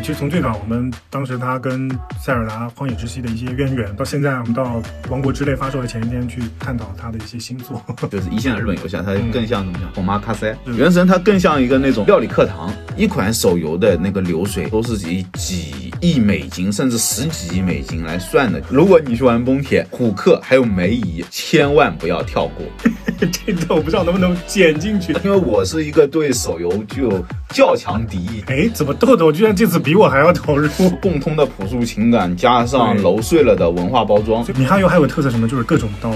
其实从最早我们当时他跟塞尔达荒野之息的一些渊源，到现在我们到王国之泪发售的前一天去探讨他的一些新作，就是一线的日本游戏，啊，它更像怎么讲？红妈咖塞，原神它更像一个那种料理课堂，一款手游的那个流水都是以几亿美金甚至十几亿美金来算的。如果你去玩崩铁、虎克还有梅姨，千万不要跳过。这段我不知道能不能剪进去，因为我是一个对手游具有较强敌意。哎，怎么豆豆居然这次 比我还要投入？共通的朴素情感加上揉碎了的文化包装。米哈游还有特色什么？就是各种刀。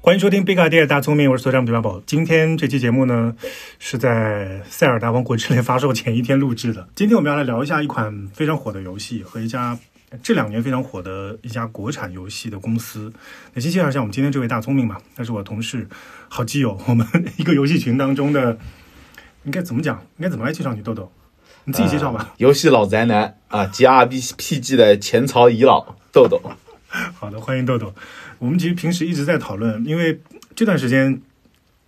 欢迎收听 Big Idea 大聪明，我是所长李大宝。今天这期节目呢，是在《塞尔达王国之泪》发售前一天录制的。今天我们要来聊一下一款非常火的游戏和一家这两年非常火的一家国产游戏的公司。那先介绍一下我们今天这位大聪明吧，他是我同事、好基友，我们一个游戏群当中的，应该怎么讲？应该怎么来介绍你，豆豆？你自己介绍吧。游戏老宅男啊，G R B P G 的前朝遗老豆豆。好的，欢迎豆豆。我们其实平时一直在讨论，因为这段时间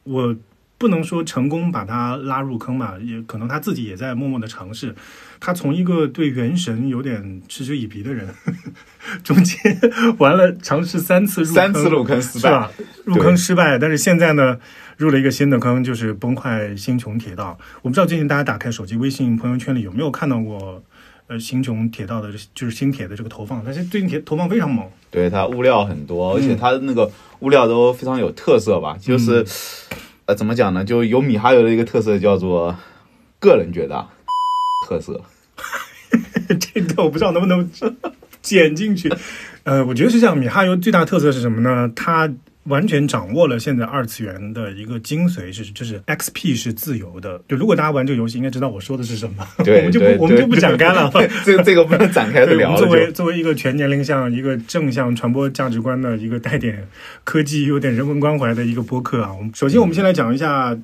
我不能说成功把他拉入坑吧，也可能他自己也在默默的尝试。他从一个对原神有点嗤之以鼻的人，中间玩了尝试三次入三次入坑失败，入坑失败。但是现在呢，入了一个新的坑，就是崩坏星穹铁道。我不知道最近大家打开手机微信朋友圈里有没有看到过。呃，星穹铁道的，就是星铁的这个投放，但是最近铁投放非常猛。对，它物料很多，而且它的那个物料都非常有特色吧？就是，呃，怎么讲呢？就有米哈游的一个特色，叫做个人觉得特色。这个我不知道能不能 剪进去。呃，我觉得是这样，米哈游最大特色是什么呢？它完全掌握了现在二次元的一个精髓，是就是 XP 是自由的。就如果大家玩这个游戏，应该知道我说的是什么。对，我们就不我们就不展开了。这个这个不能展开的聊。作为作为一个全年龄向、一个正向传播价值观的一个带点科技、有点人文关怀的一个播客啊，我们首先我们先来讲一下《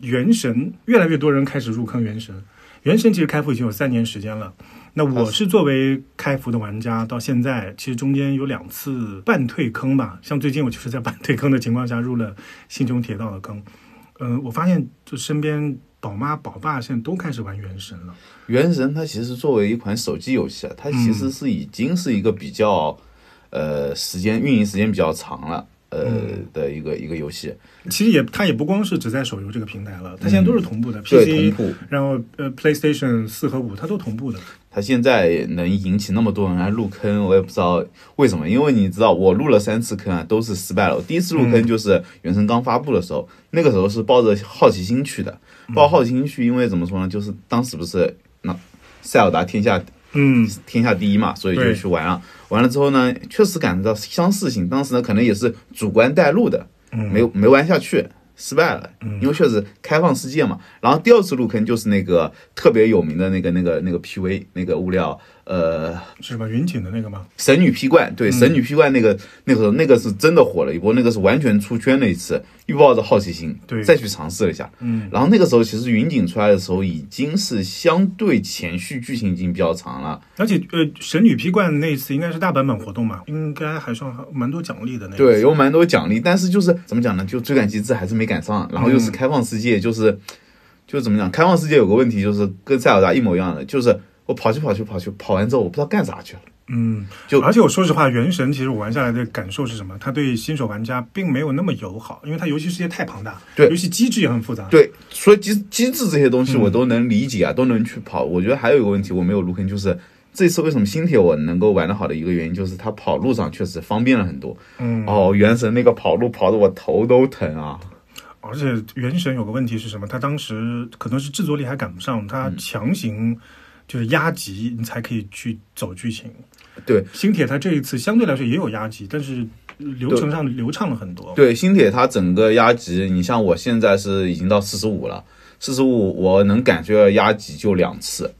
原神》，越来越多人开始入坑《原神》。《原神》其实开服已经有三年时间了。那我是作为开服的玩家，到现在其实中间有两次半退坑吧。像最近我就是在半退坑的情况下入了星穹铁道的坑。嗯，我发现就身边宝妈宝爸现在都开始玩原神了。原神它其实作为一款手机游戏啊，它其实是已经是一个比较呃时间运营时间比较长了。呃的一个一个游戏，其实也它也不光是只在手游这个平台了，它现在都是同步的，PC 同步，然后呃 PlayStation 四和五它都同步的。它现在能引起那么多人来入坑，我也不知道为什么，因为你知道我入了三次坑啊，都是失败了。我第一次入坑就是原神刚发布的时候，那个时候是抱着好奇心去的，抱好奇心去，因为怎么说呢，就是当时不是那塞尔达天下。嗯，天下第一嘛，所以就去玩了。完了之后呢，确实感觉到相似性。当时呢，可能也是主观带入的，没没玩下去，失败了。因为确实开放世界嘛。然后第二次入坑就是那个特别有名的那个那个那个 PV 那个物料。呃，是什么云锦的那个吗？神女劈冠，对，神女劈冠那个那个时候那个是真的火了一波，那个是完全出圈的一次，又抱着好奇心，对，再去尝试了一下，嗯，然后那个时候其实云锦出来的时候已经是相对前续剧情已经比较长了，而且呃，神女劈冠那一次应该是大版本活动嘛，应该还算蛮多奖励的那，对，有蛮多奖励，但是就是怎么讲呢？就追赶机制还是没赶上，然后又是开放世界，就是就怎么讲？开放世界有个问题就是跟塞尔达一模一样的，就是。我跑去跑去跑去，跑完之后我不知道干啥去了。嗯，就而且我说实话，原神其实我玩下来的感受是什么？它对新手玩家并没有那么友好，因为它游戏世界太庞大，对，游戏机制也很复杂。对，所以机机制这些东西我都能理解啊，都能去跑。我觉得还有一个问题我没有入坑，就是这次为什么新铁我能够玩得好的一个原因，就是它跑路上确实方便了很多。嗯，哦，原神那个跑路跑的我头都疼啊！而且原神有个问题是什么？它当时可能是制作力还赶不上，它强行。就是压级，你才可以去走剧情。对，星铁它这一次相对来说也有压级，但是流程上流畅了很多。对，星铁它整个压级，你像我现在是已经到四十五了，四十五我能感觉到压级就两次，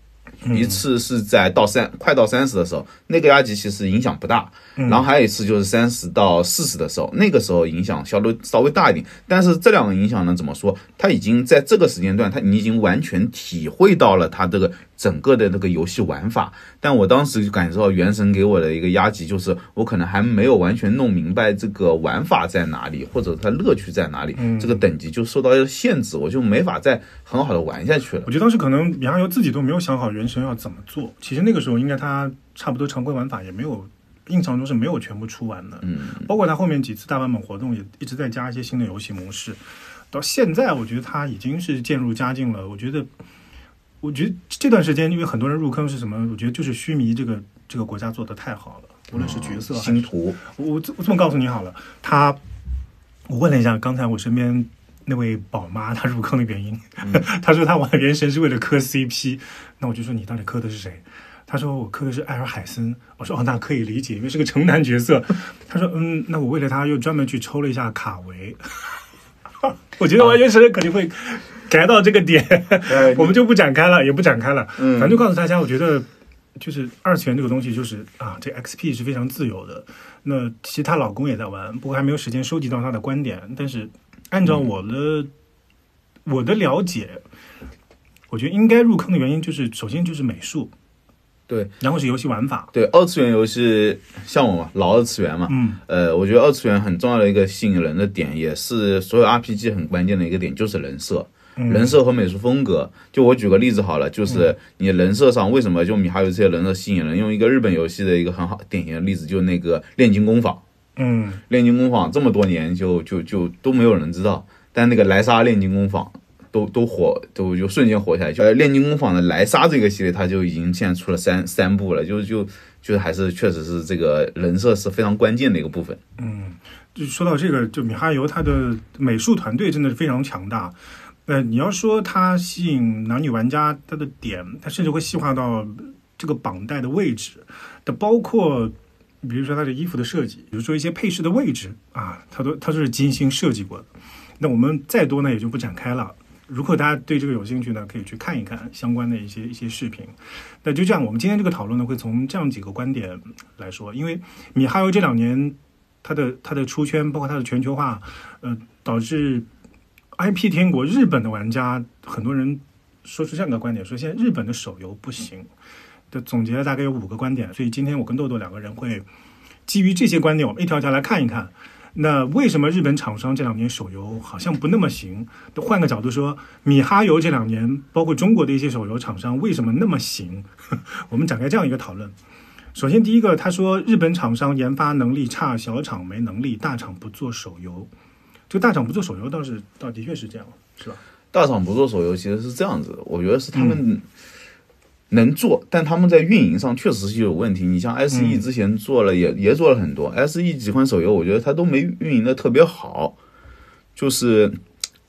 一次是在到三快到三十的时候，那个压级其实影响不大。然后还有一次就是三十到四十的时候，那个时候影响相对稍微大一点。但是这两个影响呢，怎么说？它已经在这个时间段，它你已经完全体会到了它这个。整个的那个游戏玩法，但我当时就感受到原神给我的一个压级，就是我可能还没有完全弄明白这个玩法在哪里，或者它乐趣在哪里，这个等级就受到限制，我就没法再很好的玩下去了。我觉得当时可能米哈游自己都没有想好原神》要怎么做。其实那个时候应该他差不多常规玩法也没有，印象中是没有全部出完的。嗯，包括它后面几次大版本活动也一直在加一些新的游戏模式。到现在，我觉得它已经是渐入佳境了。我觉得，我觉得这段时间因为很多人入坑是什么？我觉得就是须弥这个这个国家做的太好了，无论是角色星图，我我这么告诉你好了，他我问了一下刚才我身边那位宝妈，她入坑的原因，她说她玩原神是为了磕 CP，那我就说你到底磕的是谁？她说我磕的是艾尔海森，我说哦那可以理解，因为是个城南角色。她说嗯，那我为了他又专门去抽了一下卡维，我觉得玩原神肯定会改到这个点，哎我们就不展开了，也不展开了，嗯。反正就告诉大家，我觉得就是二次元这个东西，就是啊，这 XP 是非常自由的。那其实她老公也在玩，不过还没有时间收集到他的观点。但是按照我的、我的了解，我觉得应该入坑的原因就是，首先就是美术，对。然后是游戏玩法，对，二次元游戏像我嘛，老二次元嘛，嗯。呃，我觉得二次元很重要的一个吸引人的点，也是所有 RPG 很关键的一个点，就是人设。嗯人设和美术风格，就我举个例子好了，就是你人设上为什么就米哈游这些人设吸引人？用一个日本游戏的一个很好典型的例子，就是那个炼金工坊。嗯炼金工坊这么多年就就就都没有人知道，但那个莱莎炼金工坊都都火，都就瞬间火起来。就呃炼金工坊的莱莎这个系列，它就已经现在出了三三部了，就就就还是确实是这个人设是非常关键的一个部分。嗯，就说到这个，就米哈游它的美术团队真的是非常强大。呃，你要说它吸引男女玩家，它的点，它甚至会细化到这个绑带的位置的，包括比如说它的衣服的设计，比如说一些配饰的位置啊，它都它都是精心设计过的。那我们再多呢也就不展开了。如果大家对这个有兴趣呢，可以去看一看相关的一些一些视频。那就这样，我们今天这个讨论呢，会从这样几个观点来说，因为米哈游这两年它的它的出圈，包括它的全球化，呃，导致 IP 天国日本的玩家很多人说出这样一个观点，说现在日本的手游不行。的总结了大概有五个观点，所以今天我跟豆豆两个人会基于这些观点，我们一条条来看一看。那为什么日本厂商这两年手游好像不那么行？换个角度说，米哈游这两年，包括中国的一些手游厂商为什么那么行？我们展开这样一个讨论。首先，第一个，他说日本厂商研发能力差，小厂没能力，大厂不做手游。这个大厂不做手游倒是倒的确是这样，是吧？大厂不做手游其实是这样子，我觉得是他们能做，但他们在运营上确实是有问题。你像 S E 之前做了也、也做了很多，S E 几款手游，我觉得它都没运营的特别好，就是。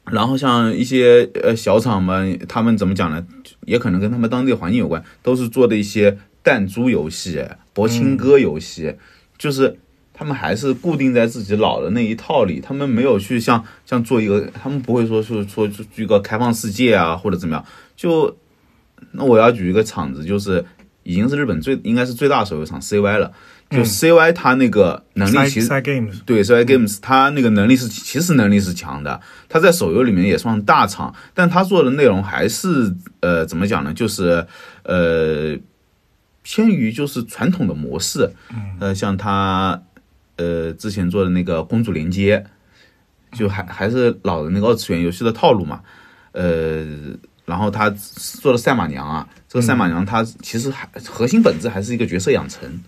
然后像一些呃小厂们，他们怎么讲呢？也可能跟他们当地环境有关，都是做的一些弹珠游戏、博青哥游戏，就是他们还是固定在自己老的那一套里，他们没有去像像做一个，他们不会说是说做一个开放世界啊或者怎么样。就那我要举一个厂子，就是已经是日本最应该是最大手游厂 CY 了，就 CY 它那个能力其实对 CY Games 它那个能力是其实能力是强的，它在手游里面也算大厂，但它做的内容还是呃怎么讲呢？就是呃偏于就是传统的模式，呃像它呃之前做的那个公主连接，就还还是老的那个二次元游戏的套路嘛，呃。然后他做的赛马娘啊，这个赛马娘它其实还核心本质还是一个角色养成，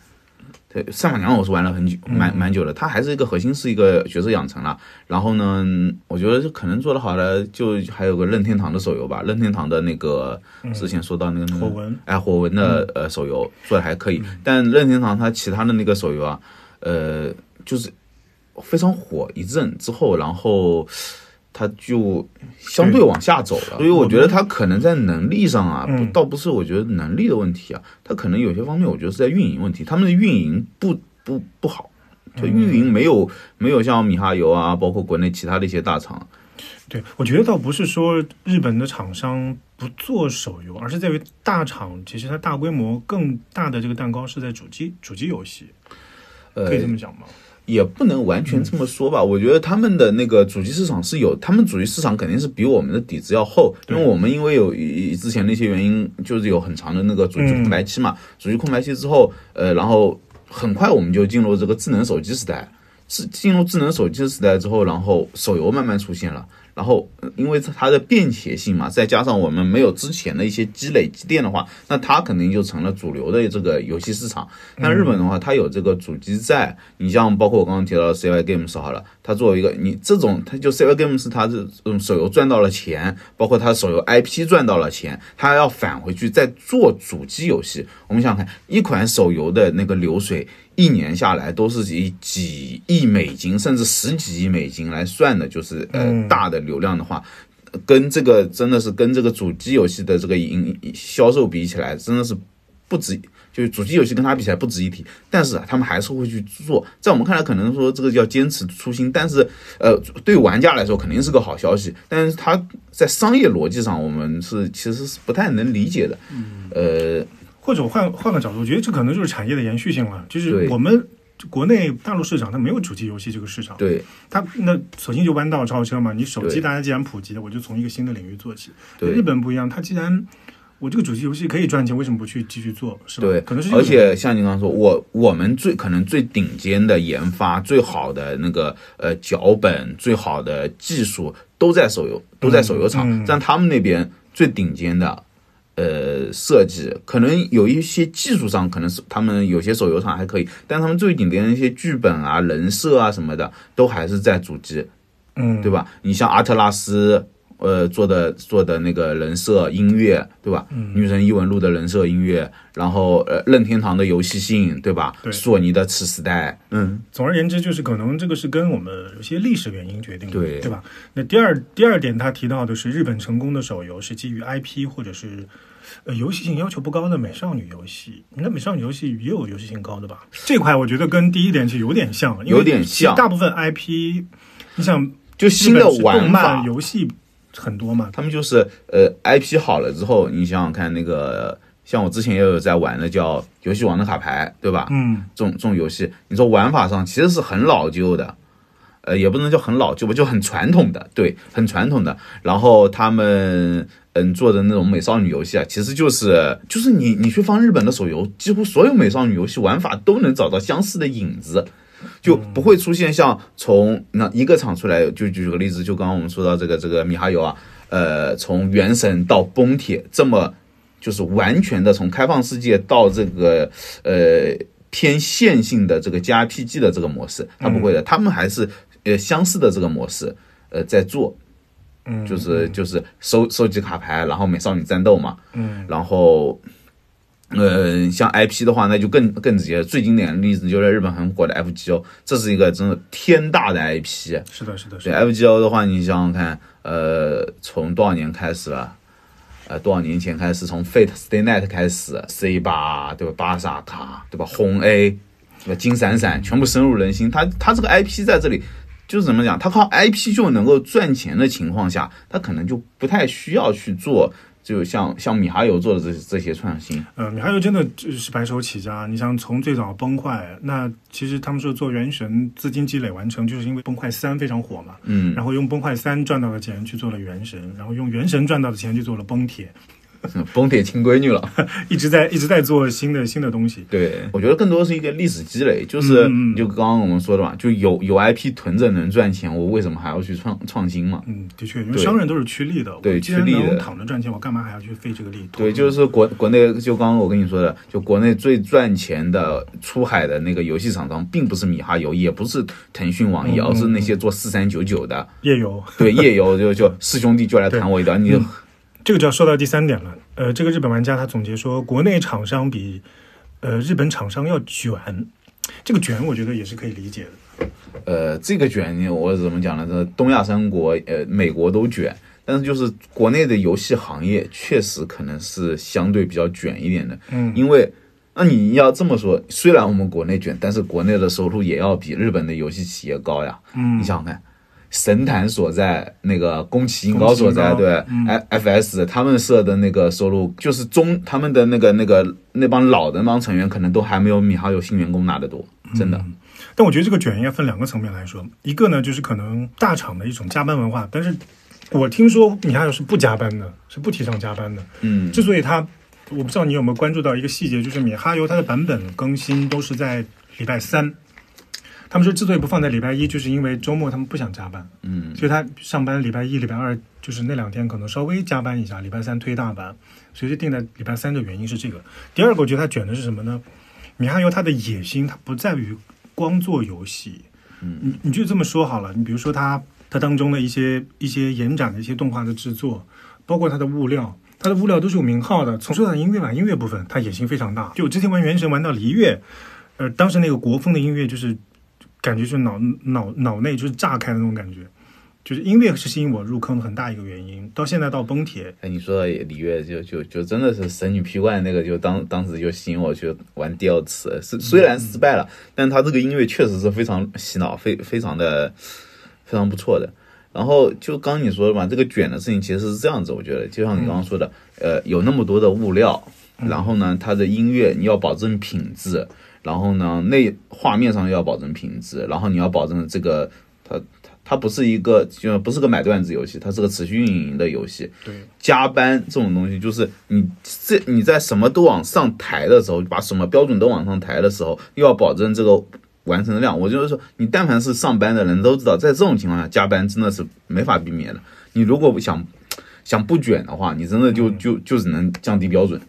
对，赛马娘我是玩了很久，蛮蛮久的，它还是一个核心是一个角色养成了。然后呢，我觉得可能做的好的就还有个任天堂的手游吧，任天堂的那个之前说到那个那个火纹。哎火纹的呃手游做的还可以，但任天堂它其他的那个手游啊，呃，就是非常火一阵之后，然后。他就相对往下走了，所以我觉得他可能在能力上啊，不倒不是我觉得能力的问题啊，他可能有些方面我觉得是在运营问题，他们的运营不不不好，就运营没有没有像米哈游啊，包括国内其他的一些大厂。对，我觉得倒不是说日本的厂商不做手游，而是在于大厂其实它大规模更大的这个蛋糕是在主机主机游戏，呃可以这么讲吗？也不能完全这么说吧，我觉得他们的那个主机市场是有，他们主机市场肯定是比我们的底子要厚，因为我们因为有之前那些原因，就是有很长的那个主机空白期嘛，主机空白期之后，呃，然后很快我们就进入这个智能手机时代，智进入智能手机时代之后，然后手游慢慢出现了，然后因为它的便携性嘛，再加上我们没有之前的一些积累积淀的话，那它肯定就成了主流的这个游戏市场。但日本的话，它有这个主机在，你像包括我刚刚提到的 CY Games 好了，它作为一个你这种，他就 CY Games 他这种手游赚到了钱，包括他手游 IP 赚到了钱，他要返回去再做主机游戏。我们想想看，一款手游的那个流水。一年下来都是以几亿美金甚至十几亿美金来算的，就是呃大的流量的话，跟这个真的是跟这个主机游戏的这个营销售比起来，真的是不值。就是主机游戏跟它比起来不值一提，但是他们还是会去做。在我们看来，可能说这个叫坚持初心，但是呃，对玩家来说肯定是个好消息。但是它在商业逻辑上，我们是其实是不太能理解的。呃。或者我换换个角度，我觉得这可能就是产业的延续性了。就是我们国内大陆市场它没有主机游戏这个市场，对它那索性就弯道超车嘛。你手机大家既然普及了，我就从一个新的领域做起。对日本不一样，它既然我这个主机游戏可以赚钱，为什么不去继续做？是吧？对，可能是而且像你刚刚说，我我们最可能最顶尖的研发、最好的那个呃脚本、最好的技术都在手游，都在手游厂。嗯但他们那边最顶尖的呃设计，可能有一些技术上可能是他们有些手游厂还可以，但他们最顶尖的一些剧本啊、人设啊什么的，都还是在主机。嗯，对吧？你像阿特拉斯，呃，做的做的那个人设音乐，对吧？嗯女神异闻录的人设音乐，然后呃，任天堂的游戏性，对吧？对索尼的次时代，嗯，总而言之，就是可能这个是跟我们有些历史原因决定的，对对吧？那第二第二点，他提到的是日本成功的手游是基于 IP 或者是呃游戏性要求不高的美少女游戏。那美少女游戏也有游戏性高的吧？这块我觉得跟第一点其实有点像，有点像大部分 IP，你想就新的动漫法，游戏很多嘛，他们就是呃 IP 好了之后，你想想看，那个像我之前也有在玩的叫游戏王的卡牌，对吧？嗯，这种这种游戏，你说玩法上其实是很老旧的，呃，也不能叫很老旧吧，就很传统的，对，很传统的。然后他们嗯做的那种美少女游戏啊，其实就是就是你你去放日本的手游，几乎所有美少女游戏玩法都能找到相似的影子。就不会出现像从那一个厂出来，就举个例子，就刚刚我们说到这个这个米哈游啊，呃，从原神到崩铁这么就是完全的从开放世界到这个呃偏线性的这个加 RPG 的这个模式，它不会的，他们还是呃相似的这个模式呃在做，嗯，就是就是收收集卡牌，然后美少女战斗嘛，嗯然后。呃，像 IP 的话，那就更更直接。最经典的例子就是日本很火的 FGO，这是一个真的天大的 IP。是的，是的，是，FGO 的话，你想想看，呃，从多少年开始了？呃，多少年前开始，从 Fate Stay Night 开始，C 八对吧？巴萨卡对吧？红 A 对吧？金闪闪全部深入人心。它它这个 IP 在这里就是怎么讲？它靠 IP 就能够赚钱的情况下，它可能就不太需要去做，就像像米哈游做的这这些创新。呃，米哈游真的是白手起家。你像从最早崩坏，那其实他们说做原神资金积累完成，就是因为崩坏三非常火嘛。嗯，然后用崩坏三赚到的钱去做了原神，然后用原神赚到的钱去做了崩铁，崩铁亲闺女了。一直在一直在做新的新的东西。对，我觉得更多是一个历史积累，就是就刚刚我们说的嘛，就有有 IP 囤着能赚钱，我为什么还要去创创新嘛？嗯，的确，因为商人都是趋利的。对趋利的能躺着赚钱，我干嘛还要去费这个力？对，就是国国内，就刚刚我跟你说的，就国内最赚钱的出海的那个游戏厂商，并不是米哈游，也不是腾讯、网易，而是那些做四三九九的，夜游。对夜游就就四兄弟就来砍我一刀，你就这个就要说到第三点了。呃，这个日本玩家他总结说，国内厂商比呃日本厂商要卷。这个卷，我觉得也是可以理解的。呃，这个卷我怎么讲呢？这东亚三国，呃，美国都卷，但是就是国内的游戏行业确实可能是相对比较卷一点的，嗯，因为那你要这么说，虽然我们国内卷，但是国内的收入也要比日本的游戏企业高呀。嗯你想想看，神坛所在，那个宫崎英高所在，对嗯，F F S 他们设的那个收入，就是中他们的那个那个那帮老的那帮成员，可能都还没有米哈游新员工拿得多，真的。但我觉得这个卷应该分两个层面来说，一个呢就是可能大厂的一种加班文化，但是我听说米哈游是不加班的，是不提倡加班的。嗯，之所以它，我不知道你有没有关注到一个细节，就是米哈游它的版本更新都是在礼拜三，它他们说之所以不放在礼拜一，就是因为周末他们不想加班，嗯所以他上班礼拜一、礼拜二就是那两天可能稍微加班一下，礼拜三推大班，所以就定在礼拜三的原因是这个。第二个，我觉得他卷的是什么呢？米哈游他的野心，他不在于光做游戏，嗯你你就这么说好了，你比如说他他当中的一些一些延展的一些动画的制作，包括它的物料，它的物料都是有名号的。从说到音乐吧，音乐部分它野心非常大。就我之前玩《原神》玩到璃月，呃，当时那个国风的音乐就是感觉是脑脑脑内就是炸开的那种感觉，就是音乐是吸引我入坑的很大一个原因。到现在到崩铁，哎，你说到李月就就就真的是神女劈怪那个，就当当时就吸引我去玩第二次，是虽然失败了，但他这个音乐确实是非常洗脑，非非常的非常不错的。然后就刚你说的嘛，这个卷的事情其实是这样子，我觉得就像你刚刚说的，呃，有那么多的物料，然后呢，它的音乐你要保证品质，然后呢，那画面上要保证品质，然后你要保证这个它它它不是一个就不是个买断制游戏，它是个持续运营的游戏。对，加班这种东西，就是你这你在什么都往上抬的时候，把什么标准都往上抬的时候，又要保证这个完成的量。我就是说，你但凡是上班的人都知道，在这种情况下加班真的是没法避免的。你如果想想不卷的话，你真的就就就只能降低标准。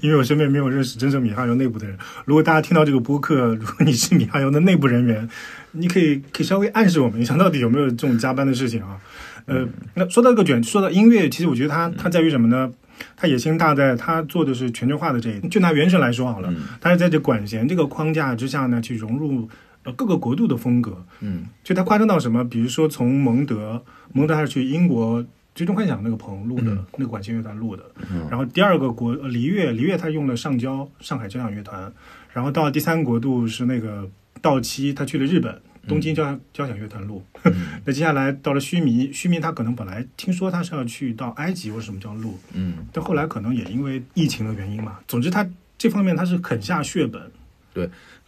因为我身边没有认识真正米哈游内部的人。如果大家听到这个播客，如果你是米哈游的内部人员，你可以可以稍微暗示我们一下，到底有没有这种加班的事情啊？呃，那说到这个卷，说到音乐，其实我觉得它它在于什么呢？它野心大在它做的是全球化的这一，就拿原神来说好了，它是在这管弦这个框架之下呢，去融入呃各个国度的风格。嗯，就它夸张到什么？比如说从蒙德，蒙德还是去英国。最终幻想那个棚录的、那个管弦乐团录的，然后第二个国呃璃月，璃月他用了上交上海交响乐团，然后到第三国度是那个道期，他去了日本东京交响、交响乐团录。那接下来到了须弥，须弥他可能本来听说他是要去到埃及或者什么叫录，嗯，但后来可能也因为疫情的原因嘛。总之他这方面他是肯下血本。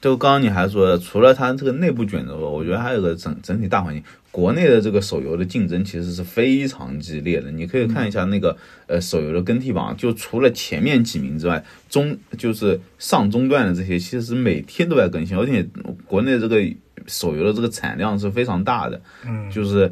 就刚刚你还说，除了它这个内部卷轴，我觉得还有个整整体大环境，国内的这个手游的竞争其实是非常激烈的。你可以看一下那个呃手游的更替榜，就除了前面几名之外，中就是上中段的这些，其实每天都在更新，而且国内这个手游的这个产量是非常大的，嗯，就是。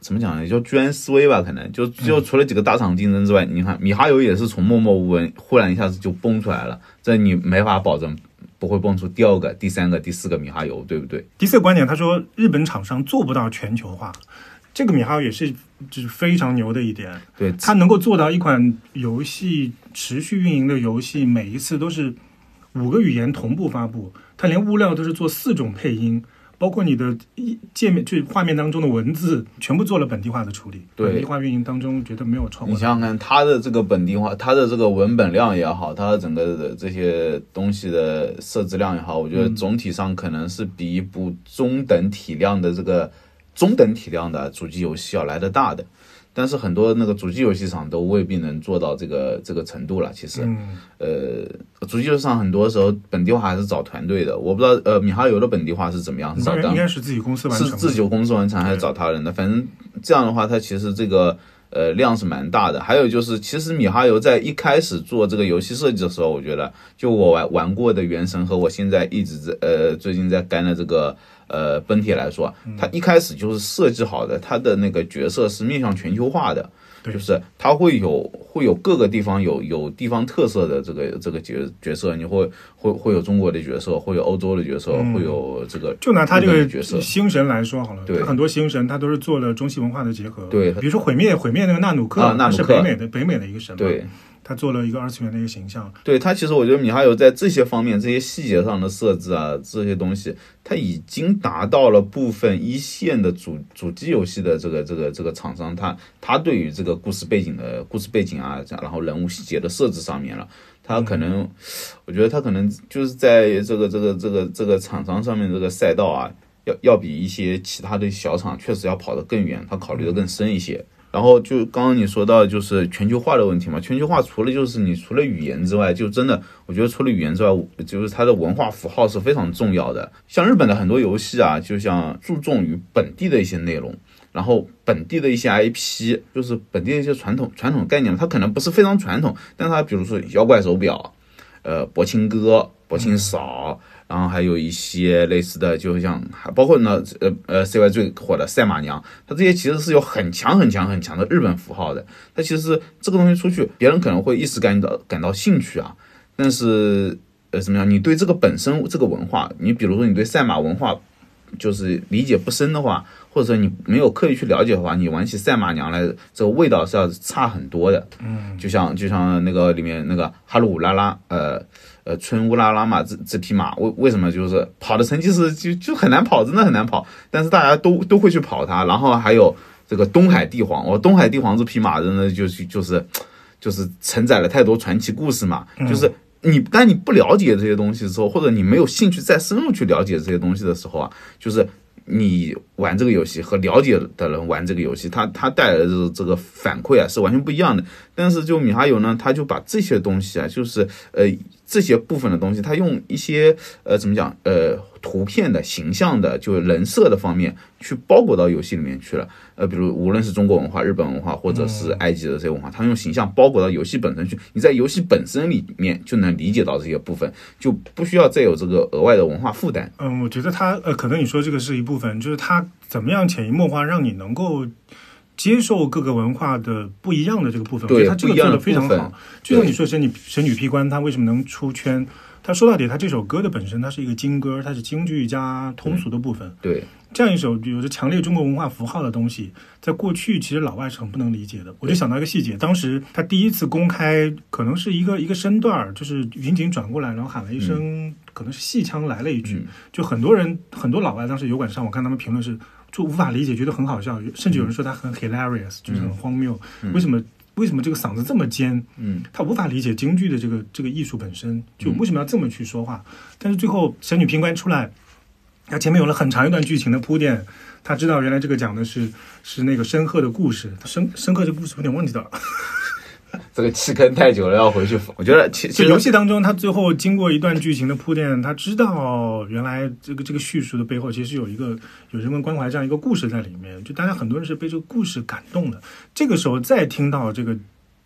怎么讲呢？叫居安思危吧，可能就就除了几个大厂竞争之外，你看米哈游也是从默默无闻，忽然一下子就崩出来了，这你没法保证不会蹦出第二个、第三个、第四个米哈游，对不对？第四个观点，他说日本厂商做不到全球化，这个米哈游也是就是非常牛的一点。对，他能够做到一款游戏持续运营的游戏，每一次都是五个语言同步发布，他连物料都是做四种配音，包括你的一界面，就画面当中的文字，全部做了本地化的处理。对本地化运营当中，觉得没有超过。你想想看，它的这个本地化，它的这个文本量也好，它的整个的这些东西的设置量也好，我觉得总体上可能是比一部中等体量的这个中等体量的主机游戏要来的大的。但是很多那个主机游戏厂都未必能做到这个这个程度了。其实，嗯，呃，主机游戏上很多时候本地化还是找团队的。我不知道，呃，米哈游的本地化是怎么样？是找当然当应该是自己公司完成。是自己公司完成还是找他人的？反正这样的话，它其实这个呃量是蛮大的。还有就是，其实米哈游在一开始做这个游戏设计的时候，我觉得就我玩玩过的《原神》和我现在一直在呃最近在干的这个呃本体来说，它一开始就是设计好的，它的那个角色是面向全球化的。就是它会有会有各个地方有有地方特色的这个这个角角色，你会会会有中国的角色，会有欧洲的角色，会有这个就拿他这个角色星神来说好了，对他很多星神他都是做了中西文化的结合。对比如说毁灭，毁灭那个纳努克，纳努克北美的北美的一个神，对。他做了一个二次元的一个形象。对他，其实我觉得米哈游在这些方面、这些细节上的设置啊，这些东西，他已经达到了部分一线的主主机游戏的这个这个这个厂商，他他对于这个故事背景的故事背景啊，然后人物细节的设置上面了，他可能，我觉得他可能就是在这个这个这个这个厂商上面这个赛道啊，要要比一些其他的小厂确实要跑得更远，他考虑的更深一些。然后就刚刚你说到就是全球化的问题嘛，全球化除了就是你除了语言之外，就真的我觉得除了语言之外，就是它的文化符号是非常重要的。像日本的很多游戏啊，就像注重于本地的一些内容，然后本地的一些 IP，就是本地的一些传统传统概念，它可能不是非常传统，但它比如说妖怪手表，呃，博青哥、博青嫂，然后还有一些类似的，就像还包括呢，呃呃，CY 最火的赛马娘，它这些其实是有很强很强很强的日本符号的。它其实这个东西出去，别人可能会一时感到感到兴趣啊，但是呃怎么样？你对这个本身这个文化，你比如说你对赛马文化就是理解不深的话，或者说你没有刻意去了解的话，你玩起赛马娘来，这个味道是要差很多的。嗯，就像就像那个里面那个哈鲁乌拉拉，呃呃春乌拉拉嘛，这这匹马为为什么就是跑的成绩是就就很难跑，真的很难跑，但是大家都都会去跑它。然后还有这个东海帝皇，哦，东海帝皇这匹马真的就是就是就是承载了太多传奇故事嘛，就是。你当你不了解这些东西的时候，或者你没有兴趣再深入去了解这些东西的时候啊，就是你玩这个游戏和了解的人玩这个游戏，他他带来的这个反馈啊是完全不一样的。但是就米哈游呢，他就把这些东西啊，就是呃这些部分的东西，他用一些呃怎么讲呃图片的形象的，就人设的方面去包裹到游戏里面去了。呃，比如无论是中国文化、日本文化，或者是埃及的这些文化，他用形象包裹到游戏本身去，你在游戏本身里面就能理解到这些部分，就不需要再有这个额外的文化负担。嗯，我觉得他呃，可能你说这个是一部分，就是他怎么样潜移默化让你能够接受各个文化的不一样的这个部分。我觉对得他这个做的非常好。就像你说神女神女劈关，他为什么能出圈？他说到底，他这首歌的本身，它是一个京歌，它是京剧加通俗的部分。对，这样一首有着强烈中国文化符号的东西，在过去其实老外是很不能理解的。我就想到一个细节，当时他第一次公开，可能是一个一个身段儿，就是云锦转过来，然后喊了一声，可能是戏腔来了一句，嗯就很多人很多老外当时油管上，我看他们评论是就无法理解，觉得很好笑，甚至有人说他很 hilarious，就是很荒谬，为什么？为什么这个嗓子这么尖？嗯，他无法理解京剧的这个这个艺术本身，就为什么要这么去说话？但是最后神女评官出来，他前面有了很长一段剧情的铺垫，他知道原来这个讲的是是那个申鹤的故事，申申鹤这个故事有点忘记掉了。这个弃坑太久了，要回去。我觉得其实游戏当中，他最后经过一段剧情的铺垫，他知道原来这个这个叙述的背后其实有一个有人文关怀这样一个故事在里面，就大家很多人是被这个故事感动的。这个时候再听到这个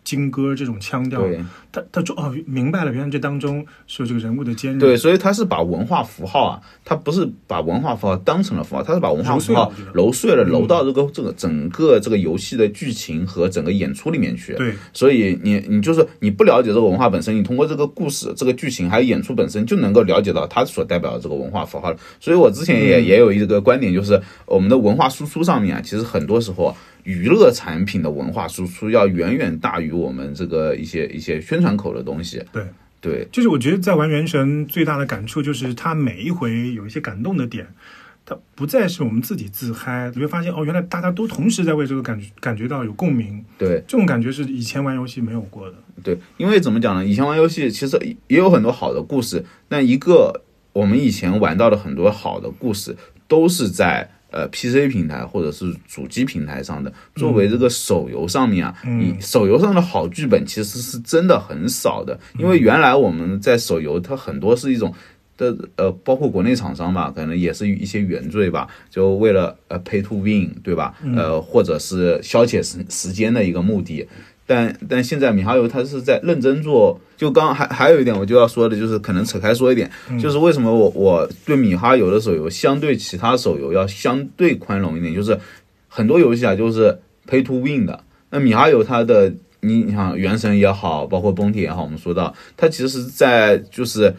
京歌这种腔调，对他他就哦明白了，原来这当中是有这个人物的坚韧。对，所以他是把文化符号啊，他不是把文化符号当成了符号，他是把文化符号揉碎了，揉到这个这个整个这个游戏的剧情和整个演出里面去。对，所以你你就是你不了解这个文化本身，你通过这个故事、这个剧情还有演出本身，就能够了解到它所代表的这个文化符号了。所以我之前也、也有一个观点，就是我们的文化输出上面啊，其实很多时候啊娱乐产品的文化输出要远远大于我们这个一些一些宣传口的东西。对，对，就是我觉得在玩《原神》最大的感触就是，它每一回有一些感动的点，它不再是我们自己自嗨，你会发现哦，原来大家都同时在为这个感觉感觉到有共鸣，对，这种感觉是以前玩游戏没有过的。对，因为怎么讲呢？以前玩游戏其实也有很多好的故事，但一个我们以前玩到的很多好的故事，都是在呃 PC 平台或者是主机平台上的。作为这个手游上面啊，你手游上的好剧本其实是真的很少的，因为原来我们在手游它很多是一种。的呃，包括国内厂商吧，可能也是一些原罪吧，就为了呃 pay to win，对吧？呃，或者是消遣时时间的一个目的。但但现在米哈游它是在认真做，就刚还还有一点我就要说的，就是可能扯开说一点，就是为什么我我对米哈游的手游相对其他手游要相对宽容一点，就是很多游戏啊就是 pay to win 的，那米哈游它的你你想原神也好，包括崩铁也好，我们说到它其实是在就是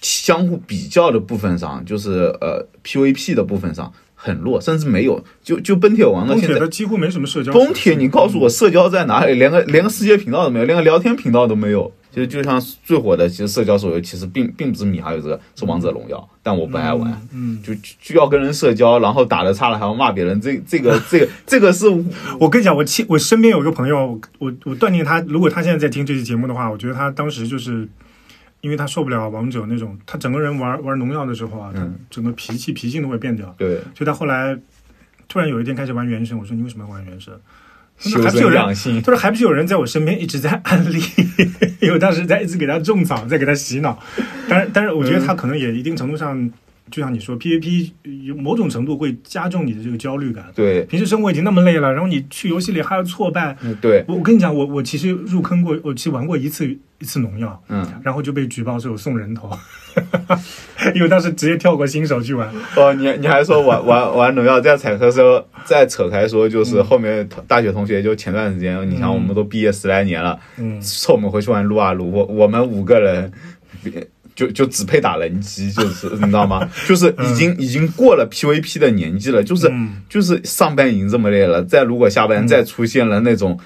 相互比较的部分上，就是呃 PVP 的部分上很弱，甚至没有，就就崩铁王到现在。几乎没什么社交。崩铁，你告诉我社交在哪里？连个连个世界频道都没有，连个聊天频道都没有。就就像最火的，其实社交手游其实并并不是米哈游这个，是王者荣耀，但我不爱玩，嗯，就就就要跟人社交，然后打的差了还要骂别人，这这个这个这个是 我跟你讲，我亲，我身边有一个朋友，我我断定他，如果他现在在听这期节目的话，我觉得他当时就是。因为他受不了王者那种，他整个人玩玩农药的时候啊，他整个脾气脾性都会变掉。对所以他后来突然有一天开始玩原神，我说你为什么要玩原神？他修说还不是有人。他说还不是有人在我身边一直在安利，因为我当时在一直给他种草，在给他洗脑。但是但是我觉得他可能也一定程度上就像你说，PVP 有某种程度会加重你的这个焦虑感。对平时生活已经那么累了，然后你去游戏里还要挫败。对，我我跟你讲，我我其实入坑过，我其实玩过一次一次农药，嗯，然后就被举报说我送人头，因为当时直接跳过新手去玩。哦，你你还说玩玩玩农药在彩课时候再扯开说，就是后面大学同学就前段时间，你想我们都毕业十来年了，嗯，凑我们回去玩撸啊撸，我我们五个人。就就只配打人机，就是你知道吗？就是 已经已经过了 PVP 的年纪了，就是嗯就是上班已经这么累了，再如果下班再出现了那种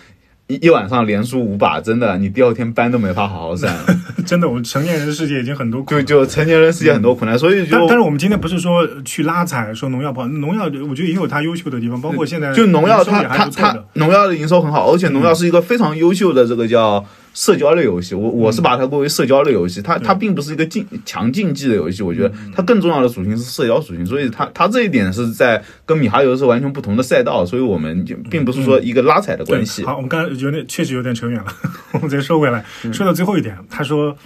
一一晚上连输五把，真的你第二天班都没法好好上，真的，我们成年人的世界已经很多苦就。就成年人世界很多苦难，所以就但但是我们今天不是说去拉踩，说农药不好，农药我觉得也有它优秀的地方，包括现在就农药它它它。农药的营收很好，而且农药是一个非常优秀的这个叫社交类游戏，我我是把它归为社交类游戏，它它并不是一个竞强竞技的游戏，我觉得它更重要的属性是社交属性，所以它它这一点是在跟米哈游是完全不同的赛道，所以我们就并不是说一个拉踩的关系。好，我们刚才有点确实有点扯远了，我们再说回来，嗯说到最后一点，他说。